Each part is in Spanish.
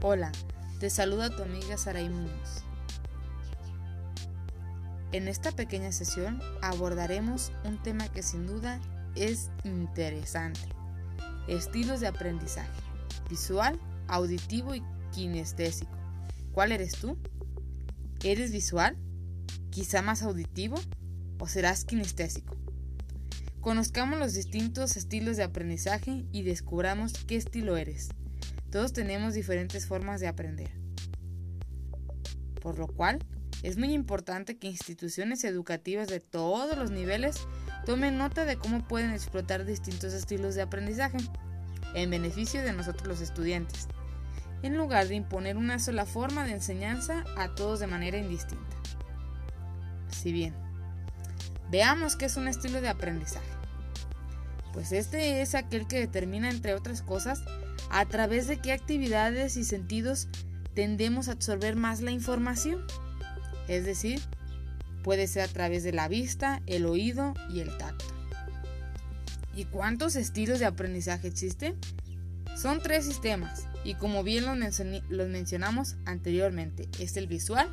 Hola, te saluda tu amiga Saraí Muñoz. En esta pequeña sesión abordaremos un tema que sin duda es interesante. Estilos de aprendizaje, visual, auditivo y kinestésico. ¿Cuál eres tú? ¿Eres visual? ¿Quizá más auditivo? ¿O serás kinestésico? Conozcamos los distintos estilos de aprendizaje y descubramos qué estilo eres. Todos tenemos diferentes formas de aprender. Por lo cual, es muy importante que instituciones educativas de todos los niveles tomen nota de cómo pueden explotar distintos estilos de aprendizaje en beneficio de nosotros los estudiantes, en lugar de imponer una sola forma de enseñanza a todos de manera indistinta. Si bien, veamos qué es un estilo de aprendizaje. Pues este es aquel que determina, entre otras cosas, a través de qué actividades y sentidos tendemos a absorber más la información. Es decir, puede ser a través de la vista, el oído y el tacto. ¿Y cuántos estilos de aprendizaje existen? Son tres sistemas y como bien los, mencionamos anteriormente, es el visual,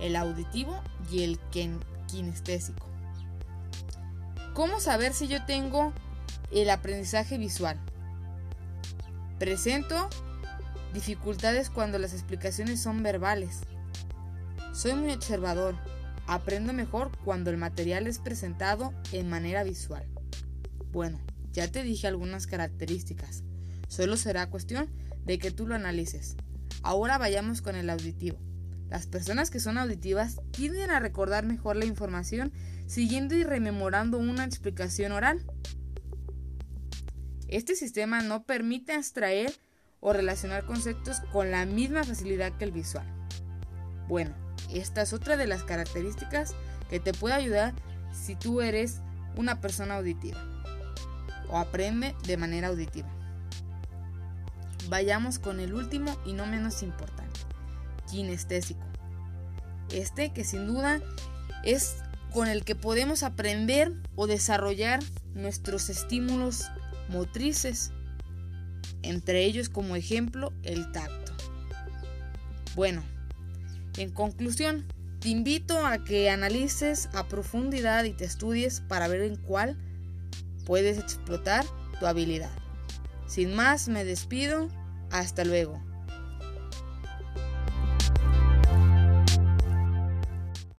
el auditivo y el kinestésico. ¿Cómo saber si yo tengo el aprendizaje visual? Presento dificultades cuando las explicaciones son verbales. Soy muy observador. Aprendo mejor cuando el material es presentado en manera visual. Bueno, ya te dije algunas características. Solo será cuestión de que tú lo analices. Ahora vayamos con el auditivo. Las personas que son auditivas tienden a recordar mejor la información siguiendo y rememorando una explicación oral. Este sistema no permite abstraer o relacionar conceptos con la misma facilidad que el visual. Bueno, esta es otra de las características que te puede ayudar si tú eres una persona auditiva o aprende de manera auditiva. Vayamos con el último y no menos importante, kinestésico. Este que sin duda es con el que podemos aprender o desarrollar nuestros estímulos motrices, entre ellos como ejemplo el tacto. Bueno, en conclusión, te invito a que analices a profundidad y te estudies para ver en cuál puedes explotar tu habilidad. Sin más, me despido. Hasta luego.